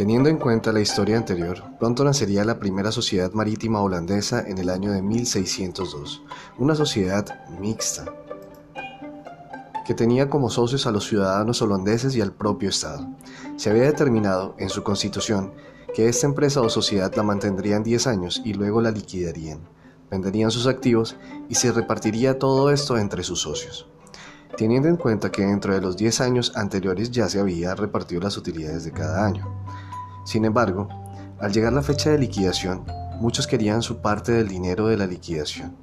Teniendo en cuenta la historia anterior, pronto nacería la primera sociedad marítima holandesa en el año de 1602, una sociedad mixta, que tenía como socios a los ciudadanos holandeses y al propio Estado. Se había determinado en su constitución que esta empresa o sociedad la mantendrían 10 años y luego la liquidarían, venderían sus activos y se repartiría todo esto entre sus socios teniendo en cuenta que dentro de los 10 años anteriores ya se había repartido las utilidades de cada año. Sin embargo, al llegar la fecha de liquidación, muchos querían su parte del dinero de la liquidación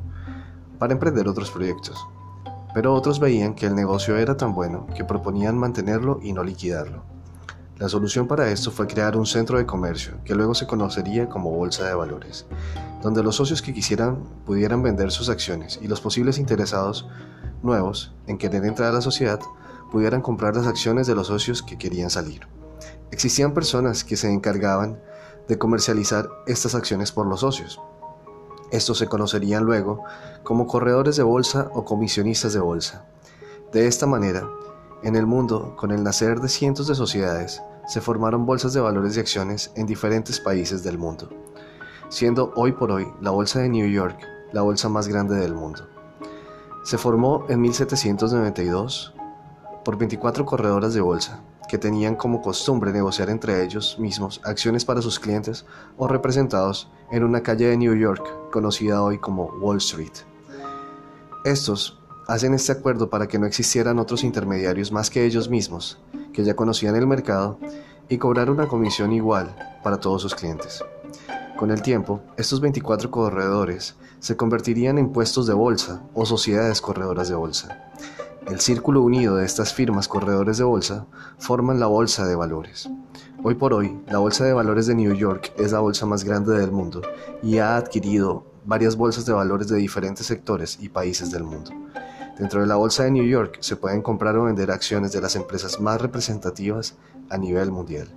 para emprender otros proyectos, pero otros veían que el negocio era tan bueno que proponían mantenerlo y no liquidarlo. La solución para esto fue crear un centro de comercio que luego se conocería como Bolsa de Valores, donde los socios que quisieran pudieran vender sus acciones y los posibles interesados nuevos en querer entrar a la sociedad pudieran comprar las acciones de los socios que querían salir. Existían personas que se encargaban de comercializar estas acciones por los socios. Estos se conocerían luego como corredores de bolsa o comisionistas de bolsa. De esta manera, en el mundo, con el nacer de cientos de sociedades, se formaron bolsas de valores y acciones en diferentes países del mundo, siendo hoy por hoy la Bolsa de New York la bolsa más grande del mundo. Se formó en 1792 por 24 corredoras de bolsa que tenían como costumbre negociar entre ellos mismos acciones para sus clientes o representados en una calle de New York conocida hoy como Wall Street. Estos hacen este acuerdo para que no existieran otros intermediarios más que ellos mismos, que ya conocían el mercado, y cobrar una comisión igual para todos sus clientes. Con el tiempo, estos 24 corredores se convertirían en puestos de bolsa o sociedades corredoras de bolsa. El círculo unido de estas firmas corredores de bolsa forman la Bolsa de Valores. Hoy por hoy, la Bolsa de Valores de New York es la bolsa más grande del mundo y ha adquirido varias bolsas de valores de diferentes sectores y países del mundo. Dentro de la Bolsa de New York se pueden comprar o vender acciones de las empresas más representativas a nivel mundial.